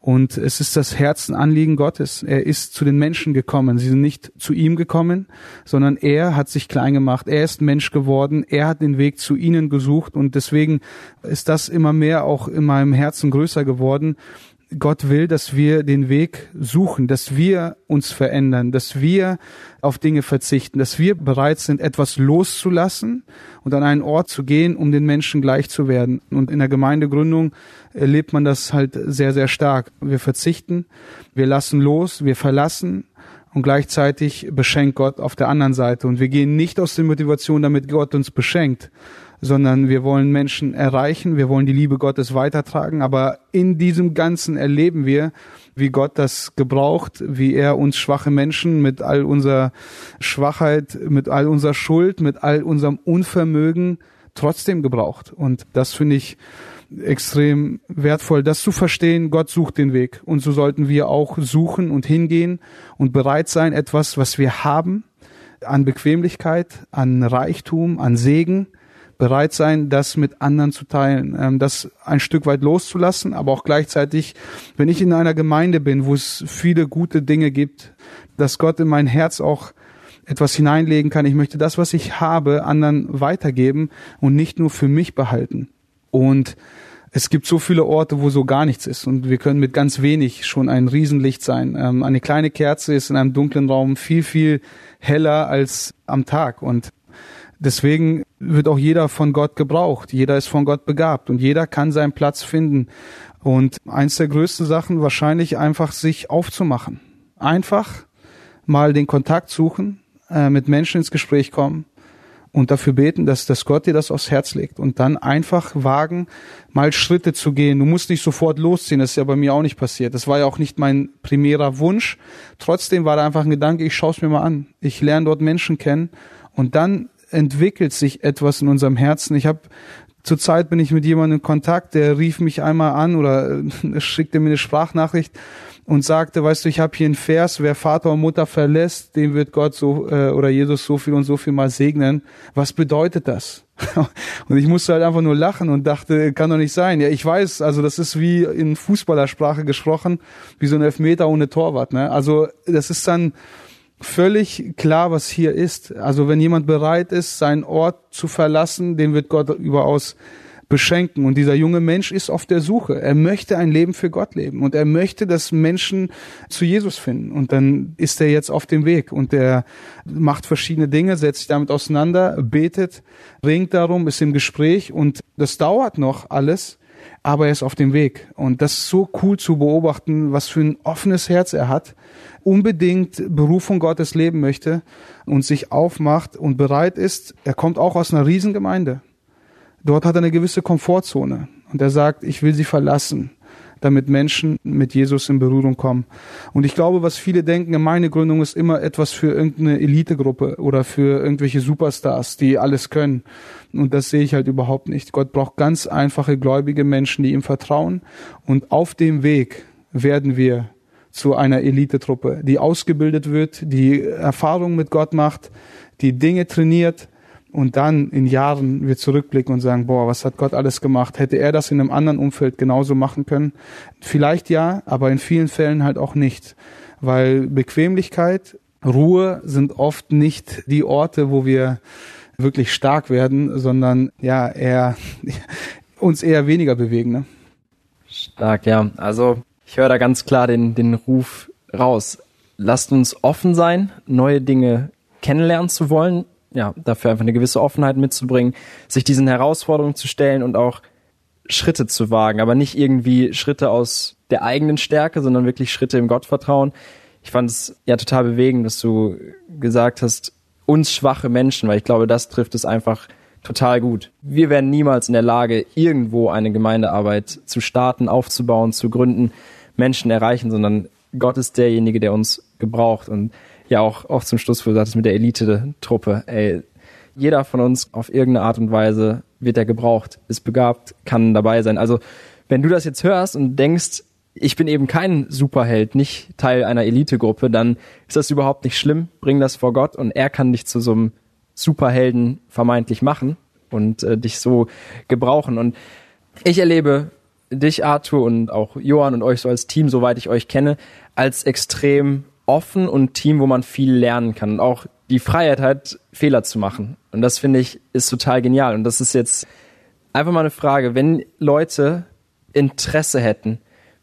Und es ist das Herzenanliegen Gottes. Er ist zu den Menschen gekommen. Sie sind nicht zu ihm gekommen, sondern er hat sich klein gemacht. Er ist Mensch geworden. Er hat den Weg zu ihnen gesucht. Und deswegen ist das immer mehr auch in meinem Herzen größer geworden, Gott will, dass wir den Weg suchen, dass wir uns verändern, dass wir auf Dinge verzichten, dass wir bereit sind, etwas loszulassen und an einen Ort zu gehen, um den Menschen gleich zu werden. Und in der Gemeindegründung erlebt man das halt sehr, sehr stark. Wir verzichten, wir lassen los, wir verlassen und gleichzeitig beschenkt Gott auf der anderen Seite. Und wir gehen nicht aus der Motivation, damit Gott uns beschenkt, sondern wir wollen Menschen erreichen, wir wollen die Liebe Gottes weitertragen, aber in diesem Ganzen erleben wir, wie Gott das gebraucht, wie er uns schwache Menschen mit all unserer Schwachheit, mit all unserer Schuld, mit all unserem Unvermögen trotzdem gebraucht. Und das finde ich extrem wertvoll, das zu verstehen. Gott sucht den Weg. Und so sollten wir auch suchen und hingehen und bereit sein, etwas, was wir haben, an Bequemlichkeit, an Reichtum, an Segen, bereit sein, das mit anderen zu teilen, ähm, das ein Stück weit loszulassen, aber auch gleichzeitig, wenn ich in einer Gemeinde bin, wo es viele gute Dinge gibt, dass Gott in mein Herz auch etwas hineinlegen kann. Ich möchte das, was ich habe, anderen weitergeben und nicht nur für mich behalten. Und es gibt so viele Orte, wo so gar nichts ist und wir können mit ganz wenig schon ein Riesenlicht sein. Ähm, eine kleine Kerze ist in einem dunklen Raum viel, viel heller als am Tag und Deswegen wird auch jeder von Gott gebraucht. Jeder ist von Gott begabt und jeder kann seinen Platz finden. Und eins der größten Sachen wahrscheinlich einfach sich aufzumachen. Einfach mal den Kontakt suchen, äh, mit Menschen ins Gespräch kommen und dafür beten, dass, dass Gott dir das aufs Herz legt und dann einfach wagen, mal Schritte zu gehen. Du musst nicht sofort losziehen, das ist ja bei mir auch nicht passiert. Das war ja auch nicht mein primärer Wunsch. Trotzdem war da einfach ein Gedanke, ich schaue es mir mal an. Ich lerne dort Menschen kennen und dann entwickelt sich etwas in unserem Herzen. Ich habe Zurzeit bin ich mit jemandem in Kontakt, der rief mich einmal an oder äh, [laughs] schickte mir eine Sprachnachricht und sagte, weißt du, ich habe hier einen Vers, wer Vater und Mutter verlässt, dem wird Gott so äh, oder Jesus so viel und so viel mal segnen. Was bedeutet das? [laughs] und ich musste halt einfach nur lachen und dachte, kann doch nicht sein. Ja, ich weiß, also das ist wie in Fußballersprache gesprochen, wie so ein Elfmeter ohne Torwart. Ne? Also das ist dann völlig klar, was hier ist. Also wenn jemand bereit ist, seinen Ort zu verlassen, den wird Gott überaus beschenken. Und dieser junge Mensch ist auf der Suche. Er möchte ein Leben für Gott leben und er möchte, dass Menschen zu Jesus finden. Und dann ist er jetzt auf dem Weg und er macht verschiedene Dinge, setzt sich damit auseinander, betet, ringt darum, ist im Gespräch und das dauert noch alles. Aber er ist auf dem Weg. Und das ist so cool zu beobachten, was für ein offenes Herz er hat, unbedingt Berufung Gottes leben möchte und sich aufmacht und bereit ist. Er kommt auch aus einer Riesengemeinde. Dort hat er eine gewisse Komfortzone und er sagt, ich will sie verlassen damit Menschen mit Jesus in Berührung kommen. Und ich glaube, was viele denken, meine Gründung ist immer etwas für irgendeine Elitegruppe oder für irgendwelche Superstars, die alles können. Und das sehe ich halt überhaupt nicht. Gott braucht ganz einfache gläubige Menschen, die ihm vertrauen. Und auf dem Weg werden wir zu einer Elitetruppe, die ausgebildet wird, die Erfahrung mit Gott macht, die Dinge trainiert, und dann in Jahren wir zurückblicken und sagen, boah, was hat Gott alles gemacht? Hätte er das in einem anderen Umfeld genauso machen können? Vielleicht ja, aber in vielen Fällen halt auch nicht, weil Bequemlichkeit, Ruhe sind oft nicht die Orte, wo wir wirklich stark werden, sondern ja, eher [laughs] uns eher weniger bewegen. Ne? Stark, ja. Also ich höre da ganz klar den, den Ruf raus. Lasst uns offen sein, neue Dinge kennenlernen zu wollen, ja, dafür einfach eine gewisse Offenheit mitzubringen, sich diesen Herausforderungen zu stellen und auch Schritte zu wagen, aber nicht irgendwie Schritte aus der eigenen Stärke, sondern wirklich Schritte im Gottvertrauen. Ich fand es ja total bewegend, dass du gesagt hast, uns schwache Menschen, weil ich glaube, das trifft es einfach total gut. Wir wären niemals in der Lage, irgendwo eine Gemeindearbeit zu starten, aufzubauen, zu gründen, Menschen erreichen, sondern Gott ist derjenige, der uns gebraucht. Und ja auch, auch zum Schluss, wo du sagtest, mit der Elite-Truppe, ey, jeder von uns auf irgendeine Art und Weise wird er gebraucht, ist begabt, kann dabei sein. Also, wenn du das jetzt hörst und denkst, ich bin eben kein Superheld, nicht Teil einer Elitegruppe, dann ist das überhaupt nicht schlimm. Bring das vor Gott und er kann dich zu so einem Superhelden vermeintlich machen und äh, dich so gebrauchen. Und ich erlebe dich, Arthur, und auch Johann und euch so als Team, soweit ich euch kenne, als extrem offen und Team, wo man viel lernen kann und auch die Freiheit hat, Fehler zu machen. Und das finde ich ist total genial. Und das ist jetzt einfach mal eine Frage, wenn Leute Interesse hätten,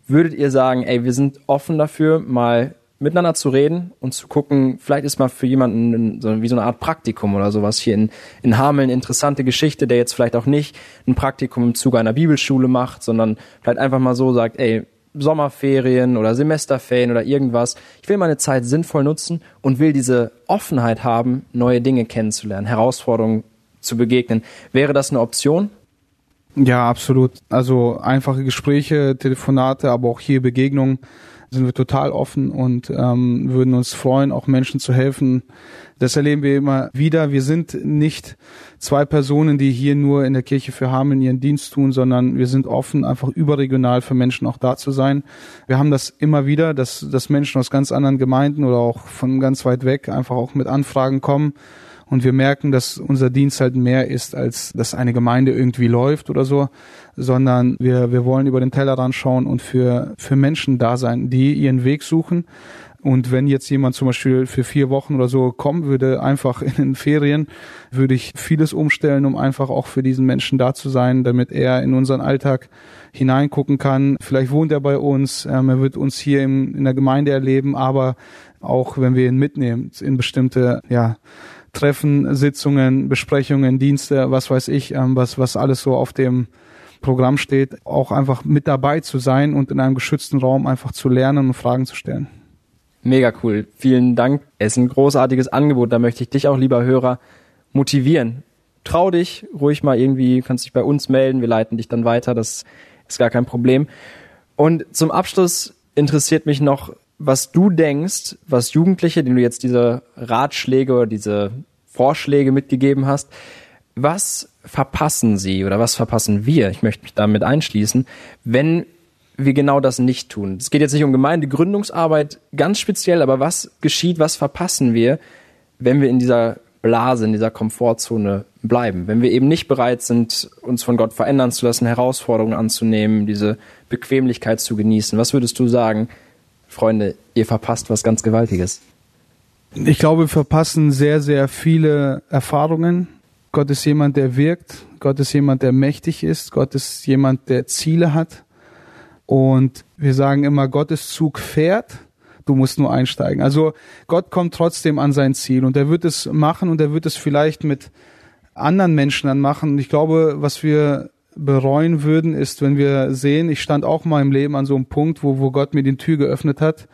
würdet ihr sagen, ey, wir sind offen dafür, mal miteinander zu reden und zu gucken, vielleicht ist mal für jemanden so, wie so eine Art Praktikum oder sowas hier in, in Hameln interessante Geschichte, der jetzt vielleicht auch nicht ein Praktikum im Zuge einer Bibelschule macht, sondern vielleicht einfach mal so sagt, ey, Sommerferien oder Semesterferien oder irgendwas. Ich will meine Zeit sinnvoll nutzen und will diese Offenheit haben, neue Dinge kennenzulernen, Herausforderungen zu begegnen. Wäre das eine Option? Ja, absolut. Also einfache Gespräche, Telefonate, aber auch hier Begegnungen sind wir total offen und ähm, würden uns freuen, auch Menschen zu helfen. Das erleben wir immer wieder. Wir sind nicht zwei Personen, die hier nur in der Kirche für Hameln ihren Dienst tun, sondern wir sind offen, einfach überregional für Menschen auch da zu sein. Wir haben das immer wieder, dass, dass Menschen aus ganz anderen Gemeinden oder auch von ganz weit weg einfach auch mit Anfragen kommen und wir merken, dass unser Dienst halt mehr ist, als dass eine Gemeinde irgendwie läuft oder so, sondern wir, wir wollen über den Tellerrand schauen und für, für Menschen da sein, die ihren Weg suchen. Und wenn jetzt jemand zum Beispiel für vier Wochen oder so kommen würde, einfach in den Ferien, würde ich vieles umstellen, um einfach auch für diesen Menschen da zu sein, damit er in unseren Alltag hineingucken kann. Vielleicht wohnt er bei uns, ähm, er wird uns hier im, in der Gemeinde erleben, aber auch wenn wir ihn mitnehmen in bestimmte, ja, Treffen, Sitzungen, Besprechungen, Dienste, was weiß ich, ähm, was, was alles so auf dem Programm steht, auch einfach mit dabei zu sein und in einem geschützten Raum einfach zu lernen und Fragen zu stellen. Mega cool. Vielen Dank. Es ist ein großartiges Angebot. Da möchte ich dich auch, lieber Hörer, motivieren. Trau dich, ruhig mal irgendwie, kannst dich bei uns melden. Wir leiten dich dann weiter. Das ist gar kein Problem. Und zum Abschluss interessiert mich noch, was du denkst, was Jugendliche, denen du jetzt diese Ratschläge oder diese Vorschläge mitgegeben hast, was verpassen sie oder was verpassen wir, ich möchte mich damit einschließen, wenn wir genau das nicht tun. Es geht jetzt nicht um Gemeindegründungsarbeit ganz speziell, aber was geschieht, was verpassen wir, wenn wir in dieser Blase, in dieser Komfortzone bleiben, wenn wir eben nicht bereit sind, uns von Gott verändern zu lassen, Herausforderungen anzunehmen, diese Bequemlichkeit zu genießen. Was würdest du sagen, Freunde, ihr verpasst was ganz Gewaltiges. Ich glaube, wir verpassen sehr, sehr viele Erfahrungen. Gott ist jemand, der wirkt. Gott ist jemand, der mächtig ist. Gott ist jemand, der Ziele hat. Und wir sagen immer, Gottes Zug fährt. Du musst nur einsteigen. Also Gott kommt trotzdem an sein Ziel und er wird es machen und er wird es vielleicht mit anderen Menschen dann machen. Und ich glaube, was wir bereuen würden, ist, wenn wir sehen, ich stand auch mal im Leben an so einem Punkt, wo, wo Gott mir die Tür geöffnet hat.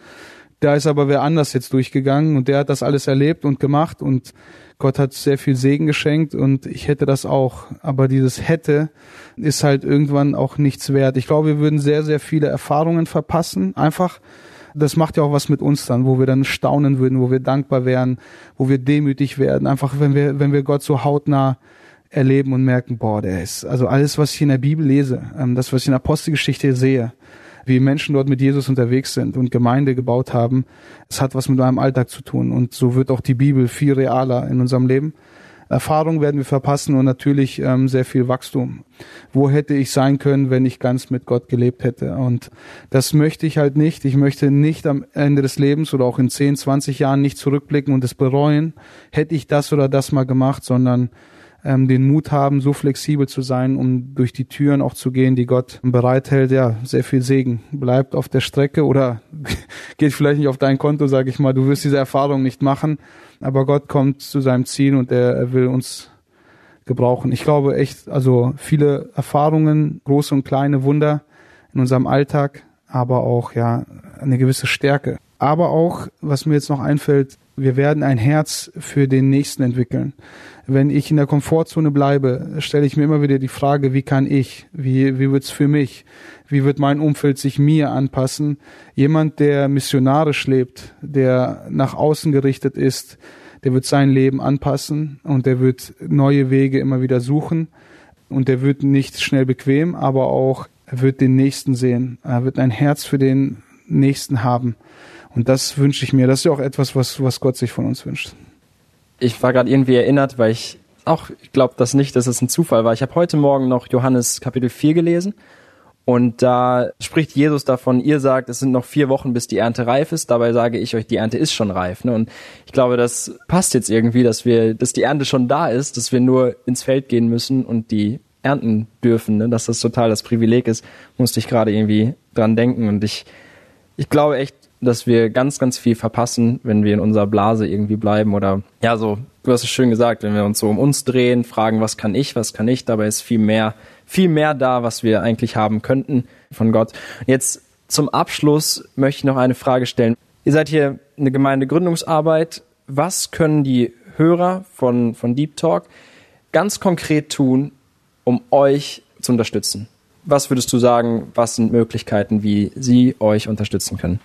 Da ist aber wer anders jetzt durchgegangen und der hat das alles erlebt und gemacht und Gott hat sehr viel Segen geschenkt und ich hätte das auch. Aber dieses hätte ist halt irgendwann auch nichts wert. Ich glaube, wir würden sehr, sehr viele Erfahrungen verpassen. Einfach, das macht ja auch was mit uns dann, wo wir dann staunen würden, wo wir dankbar wären, wo wir demütig werden. Einfach, wenn wir, wenn wir Gott so hautnah erleben und merken, boah, der ist, also alles, was ich in der Bibel lese, ähm, das, was ich in der Apostelgeschichte sehe, wie Menschen dort mit Jesus unterwegs sind und Gemeinde gebaut haben, es hat was mit meinem Alltag zu tun. Und so wird auch die Bibel viel realer in unserem Leben. Erfahrung werden wir verpassen und natürlich ähm, sehr viel Wachstum. Wo hätte ich sein können, wenn ich ganz mit Gott gelebt hätte? Und das möchte ich halt nicht. Ich möchte nicht am Ende des Lebens oder auch in 10, 20 Jahren nicht zurückblicken und es bereuen, hätte ich das oder das mal gemacht, sondern ähm, den Mut haben, so flexibel zu sein, um durch die Türen auch zu gehen, die Gott bereithält. Ja, sehr viel Segen. Bleibt auf der Strecke oder [laughs] geht vielleicht nicht auf dein Konto, sage ich mal. Du wirst diese Erfahrung nicht machen, aber Gott kommt zu seinem Ziel und er, er will uns gebrauchen. Ich glaube echt, also viele Erfahrungen, große und kleine Wunder in unserem Alltag, aber auch ja eine gewisse Stärke. Aber auch, was mir jetzt noch einfällt, wir werden ein Herz für den Nächsten entwickeln. Wenn ich in der Komfortzone bleibe, stelle ich mir immer wieder die Frage, wie kann ich, wie, wie wird's für mich, wie wird mein Umfeld sich mir anpassen? Jemand, der missionarisch lebt, der nach außen gerichtet ist, der wird sein Leben anpassen und der wird neue Wege immer wieder suchen und der wird nicht schnell bequem, aber auch er wird den Nächsten sehen. Er wird ein Herz für den Nächsten haben. Und das wünsche ich mir. Das ist ja auch etwas, was, was Gott sich von uns wünscht. Ich war gerade irgendwie erinnert, weil ich auch, glaube das nicht, dass es ein Zufall war. Ich habe heute Morgen noch Johannes Kapitel 4 gelesen und da spricht Jesus davon, ihr sagt, es sind noch vier Wochen, bis die Ernte reif ist. Dabei sage ich euch, die Ernte ist schon reif. Ne? Und ich glaube, das passt jetzt irgendwie, dass wir, dass die Ernte schon da ist, dass wir nur ins Feld gehen müssen und die ernten dürfen. Ne? Dass das total das Privileg ist, musste ich gerade irgendwie dran denken. Und ich, ich glaube echt, dass wir ganz, ganz viel verpassen, wenn wir in unserer Blase irgendwie bleiben oder ja, so, du hast es schön gesagt, wenn wir uns so um uns drehen, fragen, was kann ich, was kann ich, dabei ist viel mehr, viel mehr da, was wir eigentlich haben könnten von Gott. Jetzt zum Abschluss möchte ich noch eine Frage stellen. Ihr seid hier eine Gemeindegründungsarbeit. Was können die Hörer von, von Deep Talk ganz konkret tun, um euch zu unterstützen? Was würdest du sagen, was sind Möglichkeiten, wie sie euch unterstützen können?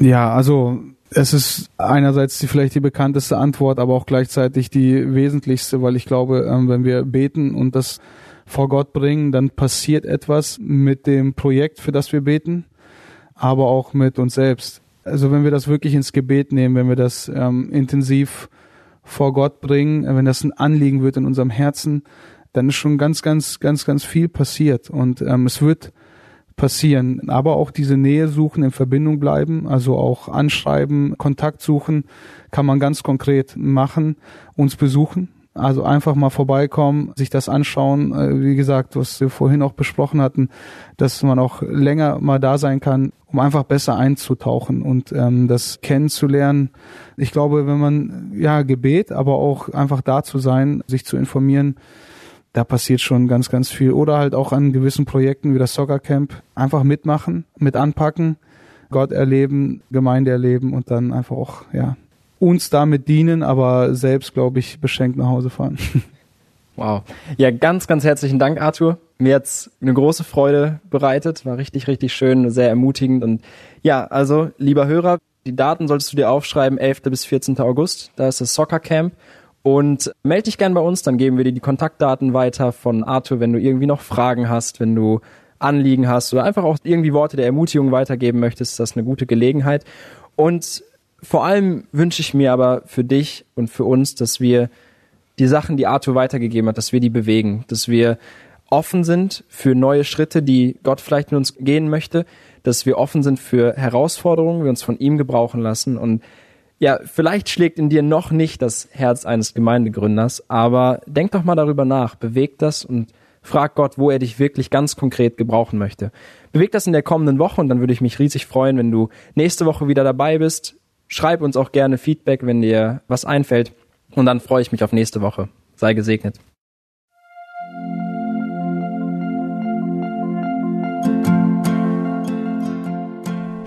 Ja, also es ist einerseits die, vielleicht die bekannteste Antwort, aber auch gleichzeitig die wesentlichste, weil ich glaube, ähm, wenn wir beten und das vor Gott bringen, dann passiert etwas mit dem Projekt, für das wir beten, aber auch mit uns selbst. Also wenn wir das wirklich ins Gebet nehmen, wenn wir das ähm, intensiv vor Gott bringen, wenn das ein Anliegen wird in unserem Herzen, dann ist schon ganz, ganz, ganz, ganz viel passiert und ähm, es wird passieren. Aber auch diese Nähe suchen, in Verbindung bleiben, also auch anschreiben, Kontakt suchen, kann man ganz konkret machen, uns besuchen. Also einfach mal vorbeikommen, sich das anschauen. Äh, wie gesagt, was wir vorhin auch besprochen hatten, dass man auch länger mal da sein kann, um einfach besser einzutauchen und ähm, das kennenzulernen. Ich glaube, wenn man ja Gebet, aber auch einfach da zu sein, sich zu informieren, da passiert schon ganz, ganz viel. Oder halt auch an gewissen Projekten wie das Soccer Camp einfach mitmachen, mit anpacken, Gott erleben, Gemeinde erleben und dann einfach auch, ja, uns damit dienen, aber selbst, glaube ich, beschenkt nach Hause fahren. [laughs] Wow. Ja, ganz, ganz herzlichen Dank, Arthur. Mir hat's eine große Freude bereitet. War richtig, richtig schön, sehr ermutigend. Und ja, also, lieber Hörer, die Daten solltest du dir aufschreiben, 11. bis 14. August. Da ist das Soccer Camp. Und melde dich gern bei uns, dann geben wir dir die Kontaktdaten weiter von Arthur, wenn du irgendwie noch Fragen hast, wenn du Anliegen hast oder einfach auch irgendwie Worte der Ermutigung weitergeben möchtest, ist das eine gute Gelegenheit. Und vor allem wünsche ich mir aber für dich und für uns, dass wir die Sachen, die Arthur weitergegeben hat, dass wir die bewegen, dass wir offen sind für neue Schritte, die Gott vielleicht mit uns gehen möchte, dass wir offen sind für Herausforderungen, wir uns von ihm gebrauchen lassen und ja, vielleicht schlägt in dir noch nicht das Herz eines Gemeindegründers, aber denk doch mal darüber nach, beweg das und frag Gott, wo er dich wirklich ganz konkret gebrauchen möchte. Beweg das in der kommenden Woche und dann würde ich mich riesig freuen, wenn du nächste Woche wieder dabei bist. Schreib uns auch gerne Feedback, wenn dir was einfällt und dann freue ich mich auf nächste Woche. Sei gesegnet.